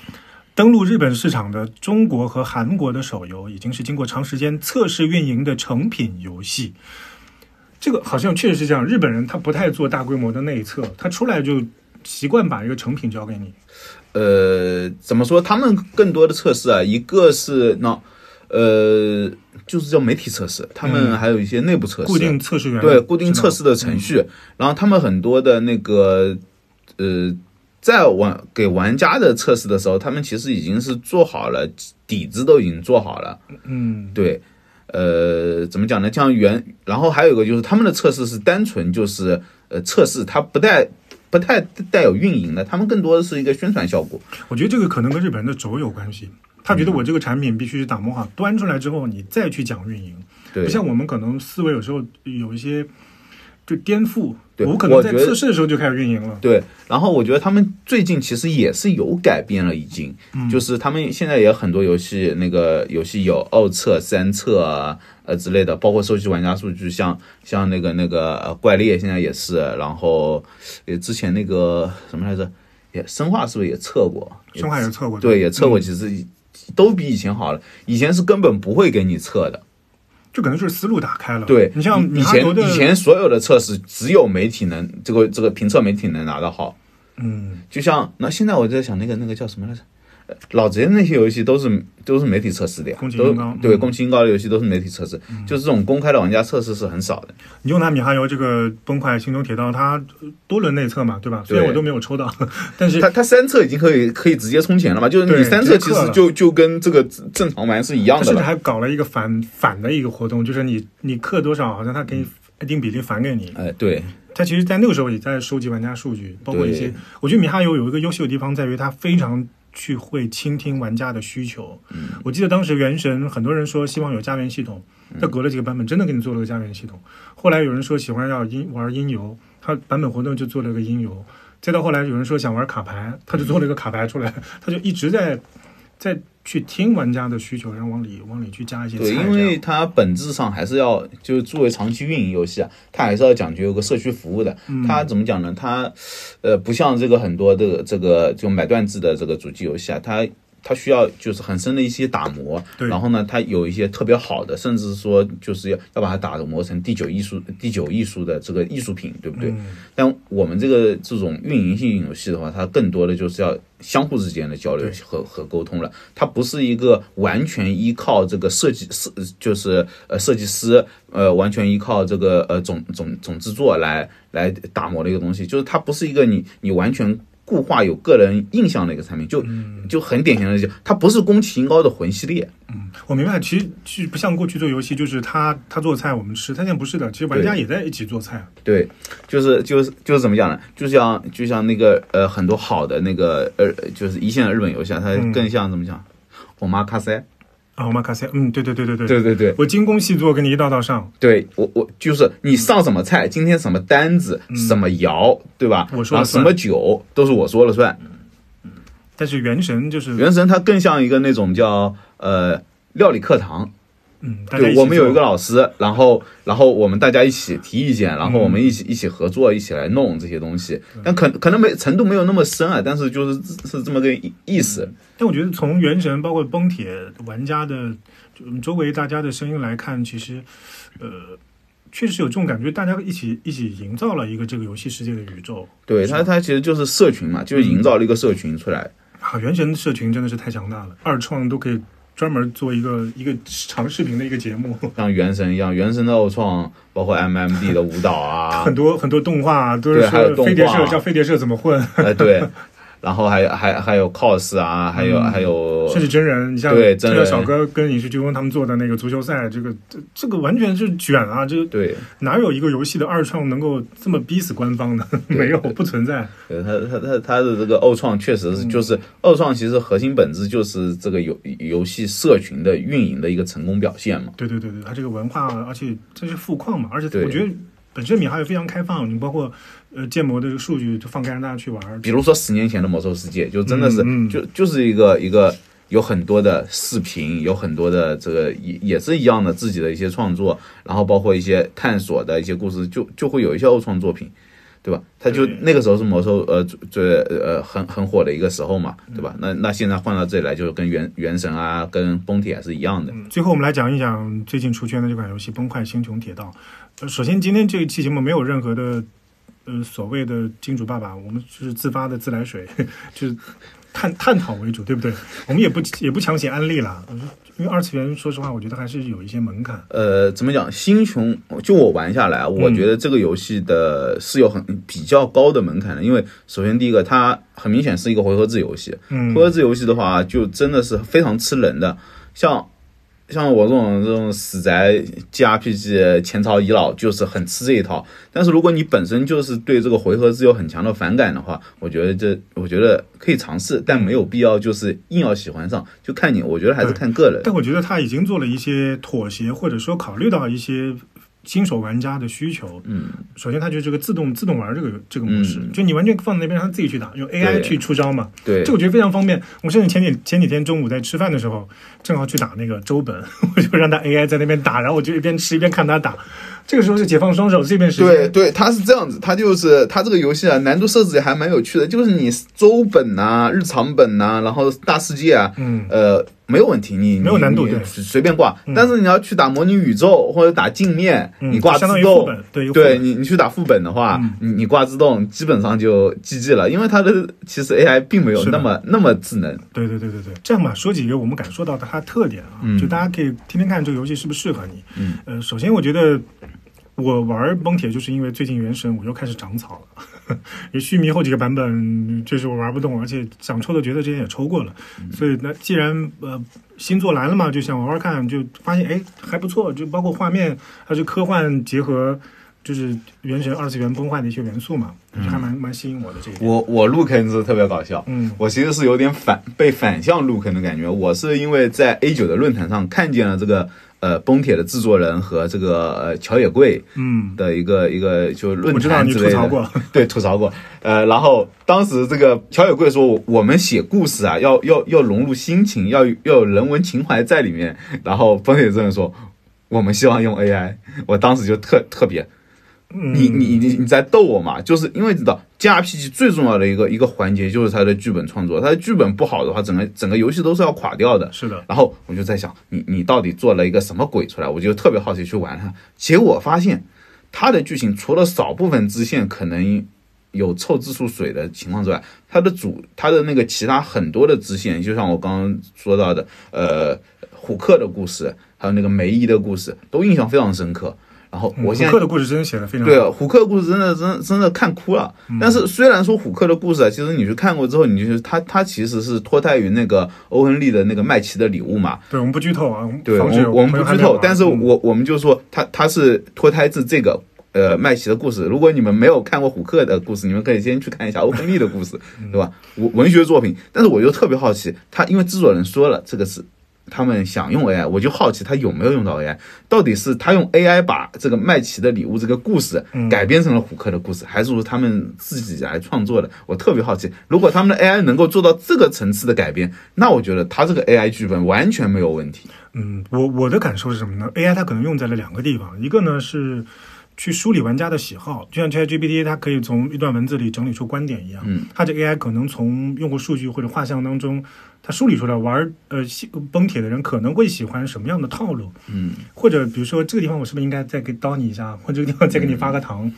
登陆日本市场的中国和韩国的手游已经是经过长时间测试运营的成品游戏。这个好像确实是这样，日本人他不太做大规模的内测，他出来就习惯把一个成品交给你。呃，怎么说？他们更多的测试啊，一个是那呃，就是叫媒体测试，他们还有一些内部测试，固定测试员对固定测试的嗯程序，然后他们很多的那个呃，在玩给玩家的测试的时候，他们其实已经是做好了底子，都已经做好了。嗯，对，呃，怎么讲呢？像原，然后还有一个就是他们的测试是单纯就是呃测试，它不带不太带有运营的，他们更多的是一个宣传效果。我觉得这个可能跟日本人的轴有关系。他觉得我这个产品必须是打磨好，端出来之后你再去讲运营，对不，像我们可能思维有时候有一些就颠覆。对我可能在测试的时候就开始运营了。对，然后我觉得他们最近其实也是有改变了，已经，就是他们现在也很多游戏，那个游戏有二测、三测啊，呃之类的，包括收集玩家数据，像像那个那个呃怪猎现在也是，然后呃之前那个什么来着，也生化是不是也测过？生化也测过，对，也测过，嗯其实都比以前好了，以前是根本不会给你测的。就可能就是思路打开了。对，你像以以前以前所有的测试只有媒体能这个这个评测媒体能拿得好，嗯，就像那现在我在想那个那个叫什么来着？呃老贼那些游戏都是都是媒体测试的呀，对嗯宫崎英高的游戏都是媒体测试，就是这种公开的玩家测试是很少的。你用它米哈游这个崩坏星穹铁道，它多轮内测嘛，对吧？虽然我都没有抽到，但是它它三测已经可以可以直接充钱了嘛？就是你三测其实就就跟这个正常玩是一样的。它甚至还搞了一个反反的一个活动，就是你你氪多少，好像它给你一定比例返给你。哎，对，它其实，在那个时候也在收集玩家数据，包括一些。我觉得米哈游有一个优秀的地方在于它非常去会倾听玩家的需求。嗯我记得当时原神很多人说希望有家园系统，嗯它隔了几个版本真的给你做了个家园系统。后来有人说喜欢要音玩音游，它版本活动就做了个音游。再到后来有人说想玩卡牌，他就做了一个卡牌出来，他就一直在在去听玩家的需求，然后往里往里去加一些对，因为它本质上还是要，就是作为长期运营游戏啊，它还是要讲究一个社区服务的。嗯它怎么讲呢？它，呃，不像这个很多的这个就买断制的这个主机游戏啊，它它需要就是很深的一些打磨，对然后呢，它有一些特别好的，甚至说就是要要把它打磨成第九艺术、第九艺术的这个艺术品，对不对？嗯但我们这个这种运营性游戏的话，它更多的就是要相互之间的交流和和沟通了。它不是一个完全依靠这个设计设，就是呃设计师呃完全依靠这个呃总总总制作来来打磨的一个东西，就是它不是一个你你完全。固化有个人印象的一个产品，就就很典型的就，它不是宫崎英高的魂系列，嗯我明白，其实其实不像过去做游戏，就是他他做菜我们吃，他现在不是的，其实玩家也在一起做菜。对，就是就是就是怎么讲呢？就像就像那个呃很多好的那个呃就是一线的日本游戏啊，它嗯更像怎么讲？我妈卡塞，啊，我们卡塞，嗯，对对对对对，对对对我精工细作，给你一道道上。对，我我就是你上什么菜，今天什么单子，什么窑，对吧？嗯我说了什么酒都是我说了算。但是原神就是，原神它更像一个那种叫呃料理课堂，嗯，对，我们有一个老师，然后然后我们大家一起提意见，然后我们一起一起合作，一起来弄这些东西。但可可能没程度没有那么深啊，但是就是是这么个意意思。但我觉得从原神包括崩铁玩家的周围大家的声音来看，其实呃。确实有这种感觉，大家一起一起营造了一个这个游戏世界的宇宙。对它，它其实就是社群嘛，就是营造了一个社群出来。啊，原神社群真的是太强大了，二创都可以专门做一个一个长视频的一个节目，像原神一样，原神的奥创，包括 MMD 的舞蹈啊，很多很多动画啊都是飞碟社叫飞碟社怎么混，哎对，然后还有还还有 cos 啊，还有、还有甚至真人，你像对真人这个小哥跟影视飓风他们做的那个足球赛，这个这这个完全是卷啊！这个对，哪有一个游戏的二创能够这么逼死官方的？没有，不存在。对他他他他的这个二创确实是就是二创，其实核心本质就是这个游游戏社群的运营的一个成功表现嘛。对对对对，他这个文化，而且这是富矿嘛，而且我觉得本身米哈游非常开放，你包括呃建模的这个数据就放开让大家去玩。比如说十年前的魔兽世界，就真的是、就就是一个一个有很多的视频，有很多的这个也也是一样的自己的一些创作，然后包括一些探索的一些故事，就就会有一些二创作品。对吧？他就那个时候是魔兽呃最最呃很很火的一个时候嘛，对吧？那那现在换到这里来，就是跟原原神啊，跟崩铁是一样的。嗯，最后我们来讲一讲最近出圈的这款游戏《崩坏：星穹铁道》。呃，首先今天这一期节目没有任何的呃所谓的金主爸爸，我们就是自发的自来水，就是探探讨为主，对不对？我们也不也不强行安利啦，呃因为二次元说实话，我觉得还是有一些门槛。呃，怎么讲？星穹就我玩下来，我嗯觉得这个游戏的是有很比较高的门槛的，因为首先第一个，它很明显是一个回合制游戏，嗯回合制游戏的话，就真的是非常吃人的，像。像我这种这种死宅 G R P G 前朝遗老，就是很吃这一套。但是如果你本身就是对这个回合制有很强的反感的话，我觉得这我觉得可以尝试，但没有必要就是硬要喜欢上，就看你，我觉得还是看个人。但我觉得他已经做了一些妥协，或者说考虑到一些新手玩家的需求。嗯，首先，它就是这个自动自动玩这个这个模式，嗯就你完全放在那边让他自己去打，用 AI 去出招嘛。对这，我觉得非常方便。我甚至前几前几天中午在吃饭的时候，正好去打那个周本，我就让他 AI 在那边打，然后我就一边吃一边看他打。这个时候是解放双手，这边时间。对对，它是这样子，它就是它这个游戏啊，难度设置也还蛮有趣的，就是你周本呐、日常本呐、然后大世界啊，嗯。呃，没有问题，你没有难度你对随便挂。但是你要去打模拟宇宙或者打镜面，嗯你挂自相当于副动。本，对你你去打副本的话，嗯。你你挂自动基本上就 GG 了，因为它的其实 AI 并没有那么那么智能。对对对对对，这样吧，说几个我们感受到的它的特点啊，嗯。就大家可以听听看这个游戏适不是适合你。嗯，呃，首先我觉得我玩崩铁就是因为最近原神我又开始长草了，也续迷后几个版本确实我玩不动，而且想抽的角色之前也抽过了，所以那既然呃新作来了嘛，就想玩玩看，就发现哎还不错，就包括画面还是科幻结合。就是原神二次元崩坏的一些元素嘛，就还蛮蛮吸引我的这一点。我我入坑是特别搞笑，嗯我其实是有点反被反向入坑的感觉。我是因为在 A 九的论坛上看见了这个呃崩铁的制作人和这个呃乔野贵嗯，的一个一个就论我知道你坛之类的，吐槽过，对吐槽过。呃，然后当时这个乔野贵说，我我们写故事啊，要要要融入心情，要要有人文情怀在里面。然后崩铁这人说，我们希望用 AI。我当时就特特别。嗯你你你你在逗我嘛？就是因为知道 G R P G 最重要的一个一个环节就是它的剧本创作，它的剧本不好的话，整个整个游戏都是要垮掉的。是的，然后我就在想，你你到底做了一个什么鬼出来？我就特别好奇去玩它，结果发现它的剧情除了少部分支线可能有凑字数水的情况之外，它的主它的那个其他很多的支线，就像我刚刚说到的，呃，虎克的故事，还有那个梅姨的故事，都印象非常深刻。然后我现在虎克的故事真的写的非常好。对，虎克的故事真的真的真的看哭了。嗯但是虽然说虎克的故事啊，其实你去看过之后，你就他他其实是脱胎于那个欧亨利的那个麦琪的礼物嘛。对，我们不剧透啊，对，我们我们不剧透，但是嗯我我们就说他他是脱胎自这个。呃，麦琪的故事，如果你们没有看过虎克的故事，你们可以先去看一下欧亨利的故事，嗯对吧？文文学作品，但是我又特别好奇，他因为制作人说了这个是他们想用 AI，我就好奇他有没有用到 AI，到底是他用 AI 把这个麦琪的礼物这个故事改编成了虎克的故事，还是说他们自己来创作的？我特别好奇，如果他们的 AI 能够做到这个层次的改编，那我觉得他这个 AI 剧本完全没有问题。嗯，我我的感受是什么呢？AI 它可能用在了两个地方，一个呢是去梳理玩家的喜好，就像 ChatGPT 它可以从一段文字里整理出观点一样，嗯，它这 AI 可能从用户数据或者画像当中，它梳理出来玩呃喜崩铁的人可能会喜欢什么样的套路，嗯，或者比如说这个地方我是不是应该再给刀你一下，或者这个地方再给你发个糖，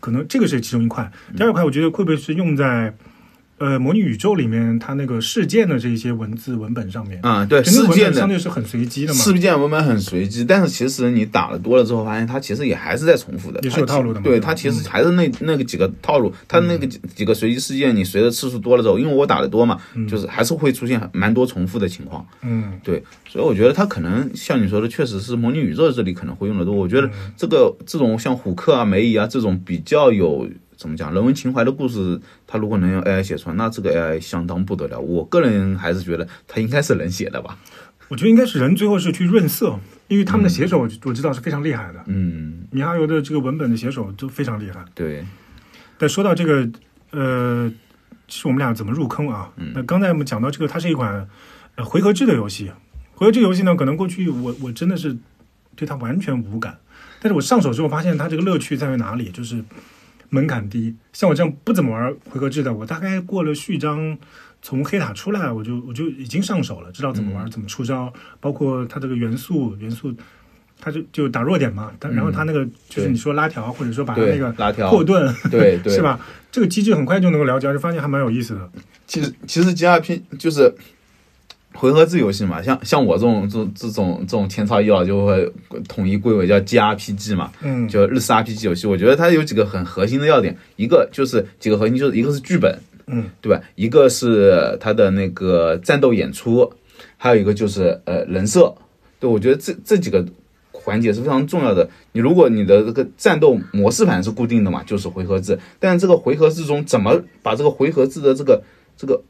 可能这个是其中一块。第二块我觉得会不会是用在呃模拟宇宙里面它那个事件的这一些文字文本上面？啊、对，事件的相对是很随机的嘛，事件文本很随机，但是其实你打了多了之后，发现它其实也还是在重复的，也是有套路的嘛对它其实还是那那个几个套路，它那个几几个随机事件，你随着次数多了之后，因为我打的多嘛，就是还是会出现蛮多重复的情况。嗯。对，所以我觉得它可能像你说的，确实是模拟宇宙这里可能会用的多。我觉得这个这种像虎克啊、梅姨啊这种比较有怎么讲人文情怀的故事，它如果能用 AI 写出来，那这个 AI 相当不得了。我个人还是觉得它应该是能写的吧。我觉得应该是人最后是去润色，因为他们的写手我我知道是非常厉害的，嗯，米哈游的这个文本的写手都非常厉害。对，但说到这个，呃，是我们俩怎么入坑啊？那刚才我们讲到这个，它是一款呃回合制的游戏。回合制游戏呢，可能过去我我真的是对它完全无感，但是我上手之后发现它这个乐趣在于哪里，就是门槛低。像我这样不怎么玩回合制的，我大概过了序章。从黑塔出来，我就我就已经上手了，知道怎么玩，怎么出招，包括它这个元素元素，它就就打弱点嘛。但然后它那个就是你说拉条，或者说把它那个拉条破盾，对对，是？吧？这个机制很快就能够了解，而且发现还蛮有意思的。其实其实 G R P 就是回合制游戏嘛，像像我这种这这种这种天朝一老就会统一归为叫 G R P G 嘛，嗯，就日式 RPG 游戏，我觉得它有几个很核心的要点，一个就是几个核心，就是一个是剧本，嗯，对吧？一个是它的那个战斗演出，还有一个就是呃人设，对我觉得这这几个环节是非常重要的。你如果你的这个战斗模式盘是固定的嘛，就是回合制，但是这个回合制中怎么把这个回合制的这个这个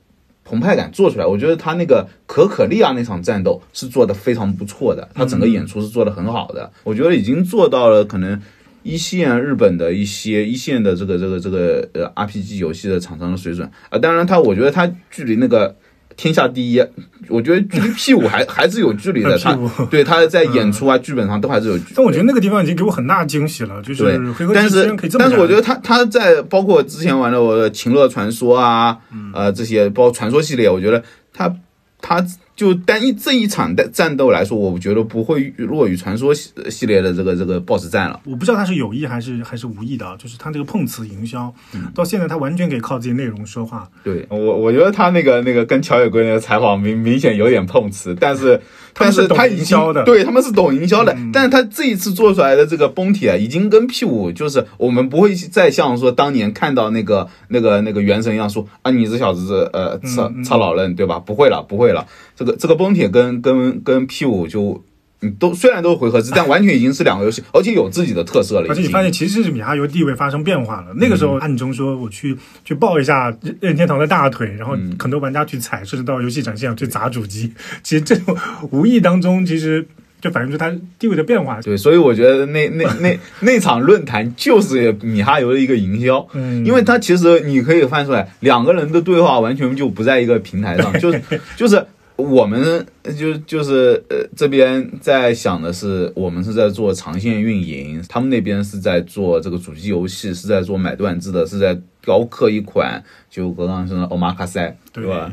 澎湃感做出来，我觉得他那个可可利亚那场战斗是做的非常不错的，他整个演出是做的很好的，我觉得已经做到了可能一线日本的一些一线的这个这个这个呃 RPG 游戏的厂商的水准啊，当然他我觉得他距离那个天下第一，我觉得距离 P 五还还是有距离的，他对他在演出啊、剧本上都还是有距离。但我觉得那个地方已经给我很大惊喜了，就是对但是但是我觉得他他在包括之前玩的我的《情乐传说》啊，呃这些包括传说系列，我觉得他他就单一这一场的战斗来说，我觉得不会落于传说系系列的这个这个 BOSS 战了。我不知道他是有意还是还是无意的啊，就是他这个碰瓷营销，嗯到现在他完全可以靠自己内容说话。对我我觉得他那个那个跟乔野龟那个采访明明显有点碰瓷，但是但是他已经营销的对他们是懂营销的，但是他这一次做出来的这个崩铁已经跟 P 五就是我们不会再像说当年看到那个那个那个原神一样说啊你这小子是呃操操老嫩对吧？不会了不会了，这个这个崩铁跟跟跟 P 五就。你都虽然都是回合制，但完全已经是两个游戏，而且有自己的特色了。而且你发现，其实是米哈游地位发生变化了。那个时候暗中说我去去抱一下任任天堂的大腿，然后很多玩家去踩，甚至到游戏展现场去砸主机。其实这种无意当中，其实就反映出它地位的变化。对，所以我觉得那那那那场论坛就是米哈游的一个营销，嗯因为它其实你可以翻出来，两个人的对话完全就不在一个平台上，就是 就是我们就就是呃这边在想的是，我们是在做长线运营，他们那边是在做这个主机游戏，是在做买断制的，是在雕刻一款就刚刚说的欧玛卡塞，对吧？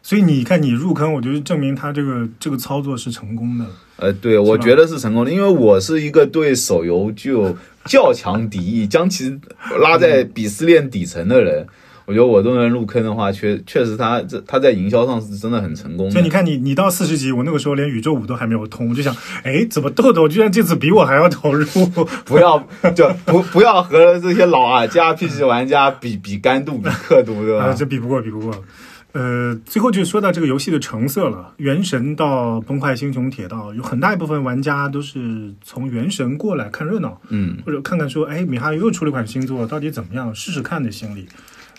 所以你看，你入坑，我觉得证明他这个这个操作是成功的。呃，对，我觉得是成功的，因为我是一个对手游具有较强敌意，将其拉在鄙视链底层的人。我觉得我都能入坑的话，确确实他这他在营销上是真的很成功的。所以你看你，你到四十级，我那个时候连宇宙五都还没有通，我就想，哎，怎么豆豆居然这次比我还要投入？不要就不不要和这些老啊加 RPG 玩家比比干度、比刻度，对啊，吧？这比不过，比不过。呃，最后就说到这个游戏的成色了，《原神》到《崩坏：星穹铁道》，有很大一部分玩家都是从《原神》过来看热闹，嗯，或者看看说，哎，米哈游又出了一款新作，到底怎么样，试试看的心理。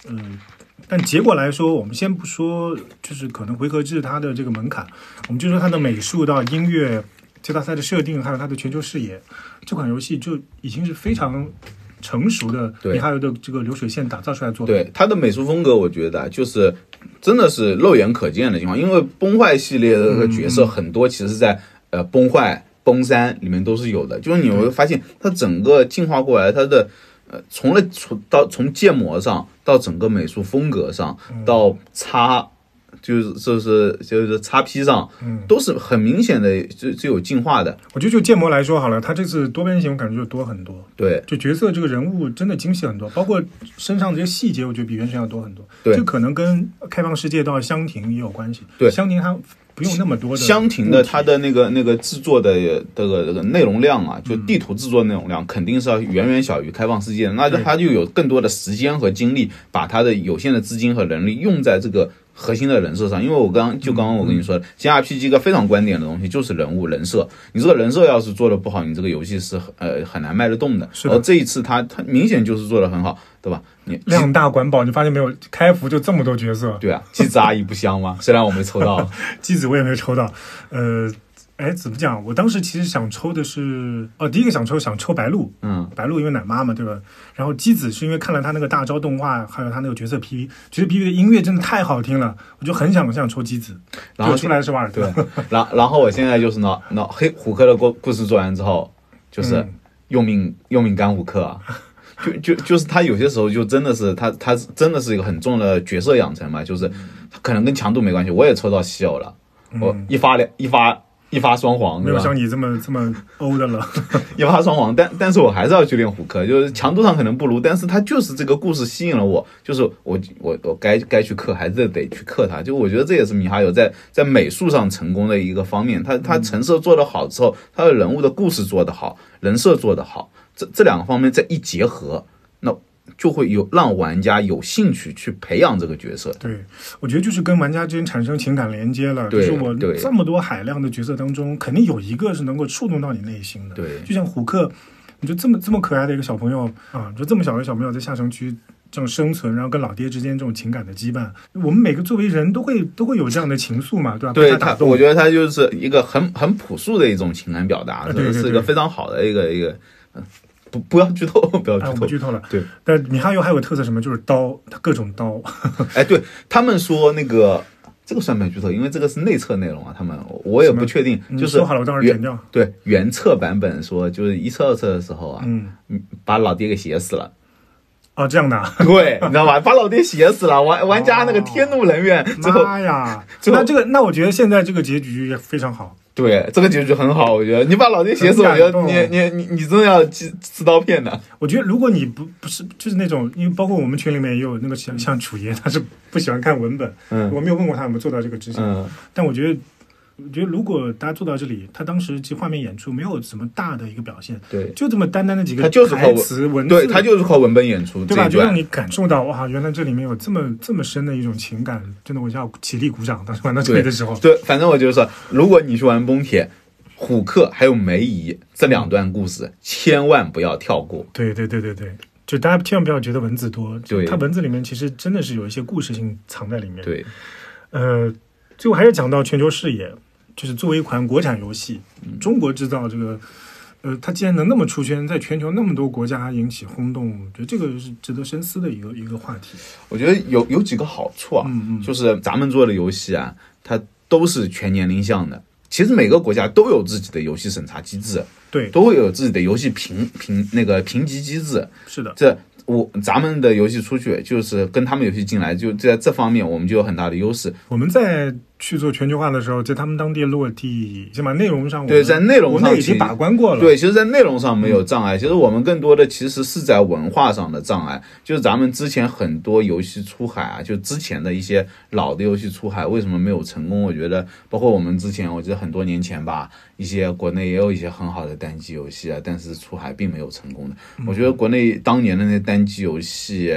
嗯、但结果来说，我们先不说，就是可能回合制它的这个门槛，我们就说它的美术到音乐、这道赛的设定，还有它的全球视野，这款游戏就已经是非常成熟的对米哈游的这个流水线打造出来的作品。对它的美术风格，我觉得啊就是真的是肉眼可见的情况。因为崩坏系列的这个角色很多，其实在呃崩坏、崩三里面都是有的。就是你会发现，它整个进化过来，它的呃从了从到从建模上到整个美术风格上到擦。就是就是就是叉 P 上，都是很明显的，就就有进化的。我觉得就建模来说好了，它这次多边形我感觉就多很多。对，就角色这个人物真的精细很多，包括身上这些细节，我觉得比原神要多很多。对这可能跟开放世界到香亭也有关系。对香亭它不用那么多的香亭的它的那个那个制作的这个这个内容量啊，就地图制作内容量肯定是要远远小于开放世界的，那就对它就有更多的时间和精力，把它的有限的资金和能力用在这个。核心的人设上，因为我刚就刚刚我跟你说的，G R P G 一个非常观点的东西就是人物人设。你这个人设要是做的不好，你这个游戏是呃很难卖得动的。是的而这一次他他明显就是做的很好，对吧？你量大管饱，你发现没有？开服就这么多角色，对啊，机子阿姨不香吗？虽然我没抽到，机子我也没有抽到。呃，哎，怎么讲？我当时其实想抽的是，哦，第一个想抽想抽白鹿，嗯，白鹿因为奶妈嘛，对吧？然后姬子是因为看了他那个大招动画，还有他那个角色 PV，角色 PV 的音乐真的太好听了，我就很想想抽姬子。然后出来是瓦尔特对，然然后我现在就是呢，那黑虎克的故故事做完之后，就是嗯用命用命干虎克啊，就就就是他有些时候就真的是他他真的是一个很重的角色养成嘛，就是他可能跟强度没关系，我也抽到稀有了，我一发两一发一发双黄，对吧？嗯没有像你这么这么欧的了。一发双簧，但但是我还是要去练虎克，就是强度上可能不如，但是他就是这个故事吸引了我，就是我我我该该去克还是得去克他，就我觉得这也是米哈游在在美术上成功的一个方面，他他成色做得好之后，他的人物的故事做得好，人设做得好，这这两个方面再一结合，那就会有让玩家有兴趣去培养这个角色。对，我觉得就是跟玩家之间产生情感连接了。就是我对这么多海量的角色当中，肯定有一个是能够触动到你内心的。对就像虎克，你说这么这么可爱的一个小朋友啊，就这么小的小朋友在下城区这种生存，然后跟老爹之间这种情感的羁绊，我们每个作为人都会都会有这样的情愫嘛，对吧？对被他，我觉得他就是一个很很朴素的一种情感表达，啊对对是是一个非常好的一个一个，嗯不不要剧透，不要哎，剧透我。剧透了。对，但米哈游还有个特色什么，就是刀，它各种刀。哎，对他们说那个这个算不算剧透？因为这个是内测内容啊，他们我也不确定，就是说好了，我到时候剪原掉。对原测版本说，就是一测二测的时候啊，嗯，把老爹给写死了。哦，这样的啊。对，你知道吧？把老爹写死了，玩玩家那个天怒人怨，最后妈呀！那这个，那我觉得现在这个结局也非常好。对这个结局很好，我觉得你把老爹写死，我觉得你你你你真的要吃吃刀片的。我觉得如果你不不是就是那种，因为包括我们群里面也有那个像像楚爷，他是不喜欢看文本，嗯我没有问过他有没有做到这个执行，嗯，但我觉得。我觉得如果大家做到这里，他当时其实画面演出没有什么大的一个表现，对就这么单单的几个他就是靠台词文字，对他就是靠文本演出这对吧？就让你感受到哇，原来这里面有这么这么深的一种情感，真的我要起立鼓掌。当时玩到这里的时候，对，反正我就是说，如果你去玩崩铁、虎克还有梅姨这两段故事，千万不要跳过。对对对对对，就大家千万不要觉得文字多，对它文字里面其实真的是有一些故事性藏在里面。，对，呃，最后还是讲到全球视野，就是作为一款国产游戏，嗯中国制造这个。呃，它既然能那么出圈，在全球那么多国家引起轰动，我觉得这个是值得深思的一个一个话题。我觉得有有几个好处啊，嗯嗯就是咱们做的游戏啊，它都是全年龄向的。其实每个国家都有自己的游戏审查机制，对，都会有自己的游戏评评那个评级机制。是的，这我咱们的游戏出去，就是跟他们游戏进来，就在这方面我们就有很大的优势。我们在去做全球化的时候，在他们当地落地，起码内容上我，对在内容上已经把关过了。对，其实，在内容上没有障碍，其实我们更多的其实是在文化上的障碍。就是咱们之前很多游戏出海啊，就之前的一些老的游戏出海，为什么没有成功？我觉得，包括我们之前，我记得很多年前吧，一些国内也有一些很好的单机游戏啊，但是出海并没有成功的。我觉得国内当年的那些单机游戏。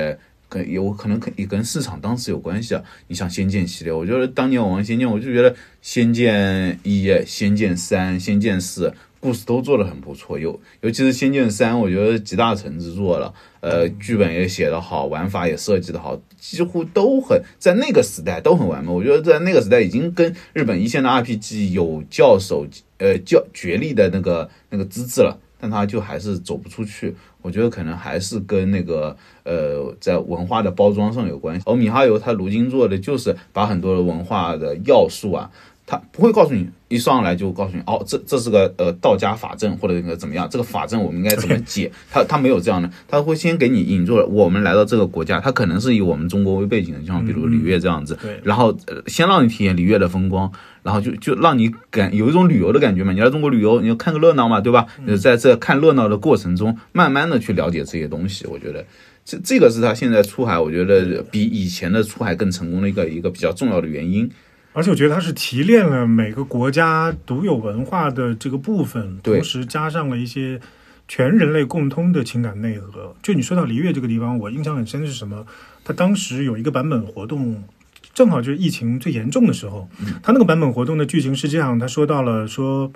跟有可能跟也跟市场当时有关系啊。你像《仙剑》系列，我觉得当年我玩《仙剑》，我就觉得《仙剑一》《仙剑三》《仙剑四》故事都做得很不错，尤尤其是《仙剑三》，我觉得集大成之作了。呃，剧本也写得好，玩法也设计得好，几乎都很在那个时代都很完美。我觉得在那个时代已经跟日本一线的 RPG 有较手呃较角力的那个那个资质了，但他就还是走不出去。我觉得可能还是跟那个呃在文化的包装上有关系。而米哈游他如今做的就是把很多的文化的要素啊。他不会告诉你，一上来就告诉你，哦，这这是个呃道家法阵或者那个怎么样，这个法阵我们应该怎么解？他他没有这样的，他会先给你引入了我们来到这个国家，他可能是以我们中国为背景的，就像比如里约这样子，对，然后呃先让你体验里约的风光，然后就就让你感有一种旅游的感觉嘛，你来中国旅游，你要看个热闹嘛，对吧？在这看热闹的过程中，慢慢的去了解这些东西，我觉得这这个是他现在出海，我觉得比以前的出海更成功的一个一个比较重要的原因。而且我觉得它是提炼了每个国家独有文化的这个部分，同时加上了一些全人类共通的情感内核。就你说到璃月这个地方，我印象很深是什么？它当时有一个版本活动，正好就是疫情最严重的时候。他那个版本活动的剧情是这样：他说到了说，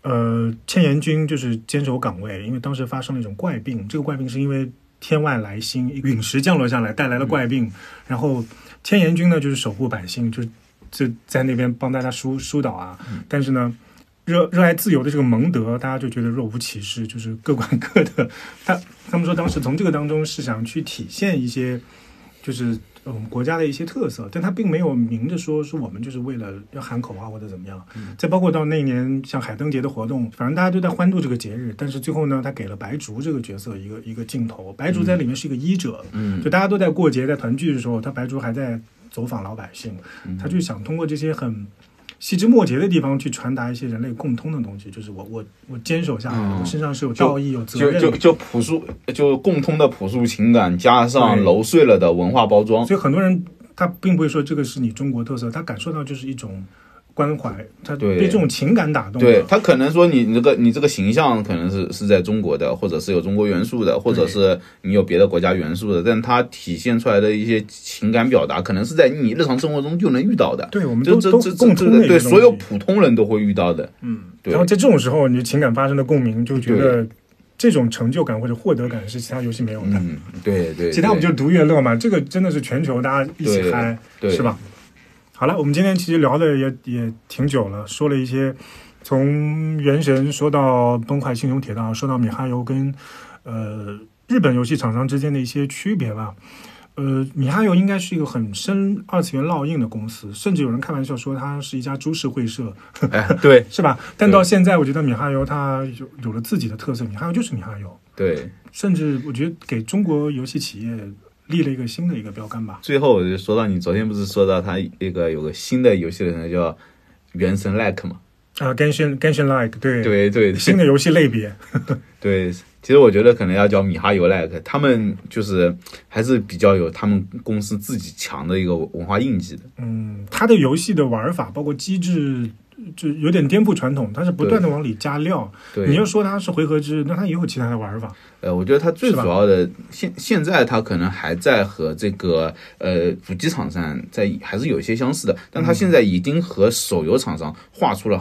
呃，千岩君就是坚守岗位，因为当时发生了一种怪病，这个怪病是因为天外来星陨石降落下来带来了怪病，然后千岩君呢就是守护百姓，就是。就在那边帮大家疏疏导啊，但是呢，热热爱自由的这个蒙德，大家就觉得若无其事，就是各管各的。他他们说当时从这个当中是想去体现一些，就是我们国家的一些特色，但他并没有明着说说我们就是为了要喊口号或者怎么样。再包括到那年像海灯节的活动，反正大家都在欢度这个节日，但是最后呢，他给了白竹这个角色一个一个镜头，白竹在里面是一个医者，嗯，就大家都在过节在团聚的时候，他白竹还在。走访老百姓，他就想通过这些很细枝末节的地方去传达一些人类共通的东西，就是我我我坚守下来，我身上是有道义、有责任，就就就朴素，就共通的朴素情感，加上揉碎了的文化包装。所以很多人他并不会说这个是你中国特色，他感受到就是一种。关怀他被这种情感打动，对他可能说你你这个你这个形象可能是是在中国的，或者是有中国元素的，或者是你有别的国家元素的，但他体现出来的一些情感表达，可能是在你日常生活中就能遇到的。对，我们都都共通的，对所有普通人都会遇到的。嗯，对然后在这种时候，你情感发生的共鸣，就觉得这种成就感或者获得感是其他游戏没有的。嗯，对对，其他我们就独乐乐嘛，这个真的是全球大家一起嗨，是吧？好了，我们今天其实聊的也也挺久了，说了一些从原神说到崩坏星穹铁道，说到米哈游跟呃日本游戏厂商之间的一些区别吧。呃，米哈游应该是一个很深二次元烙印的公司，甚至有人开玩笑说它是一家株式会社，对，是吧？但到现在，我觉得米哈游它有有了自己的特色，米哈游就是米哈游，对，甚至我觉得给中国游戏企业。立了一个新的一个标杆吧。最后我就说到，你昨天不是说到他那个有个新的游戏的叫《原神 Like》吗？啊，Genshin Genshin Like，对对对，新的游戏类别。对，其实我觉得可能要叫米哈游 Like，他们就是还是比较有他们公司自己强的一个文化印记的。嗯，他的游戏的玩法包括机制。就有点颠覆传统，它是不断的往里加料。对，你要说它是回合制，那它也有其他的玩法。呃，我觉得它最主要的现现在它可能还在和这个呃主机厂商在还是有一些相似的，但它现在已经和手游厂商画出了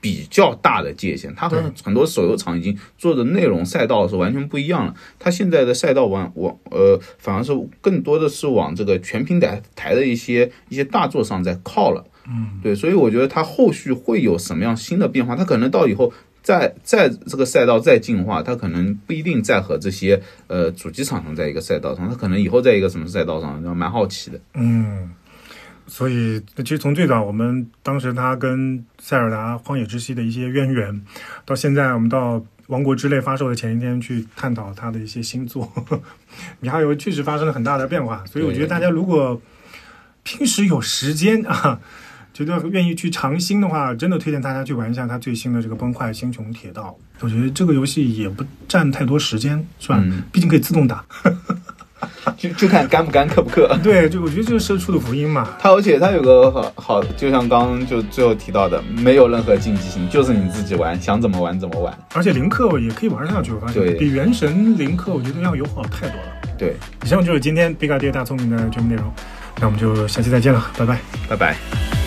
比较大的界限。它和很多手游厂已经做的内容赛道是完全不一样了。它现在的赛道往往呃反而是更多的是往这个全平台台的一些一些大作上在靠了。嗯，对，所以我觉得它后续会有什么样新的变化？它可能到以后再再这个赛道再进化，它可能不一定再和这些呃主机厂商在一个赛道上，它可能以后在一个什么赛道上，蛮好奇的。嗯，所以其实从最早我们当时他跟塞尔达荒野之息的一些渊源，到现在我们到王国之泪发售的前一天去探讨它的一些新作，米哈游确实发生了很大的变化。所以我觉得大家如果平时有时间啊。觉得愿意去尝新的话，真的推荐大家去玩一下它最新的这个《崩坏：星穹铁道》。我觉得这个游戏也不占太多时间，是吧？毕竟可以自动打，就就看干不干、氪不氪。对，就我觉得这是社畜的福音嘛。它而且它有个好，好，就像刚刚就最后提到的，没有任何竞技性，就是你自己玩，想怎么玩怎么玩。而且零氪也可以玩下去，我发现比原神零氪我觉得要友好太多了。对，以上就是今天比卡爹大聪明的全部内容，那我们就下期再见了，拜拜，拜拜。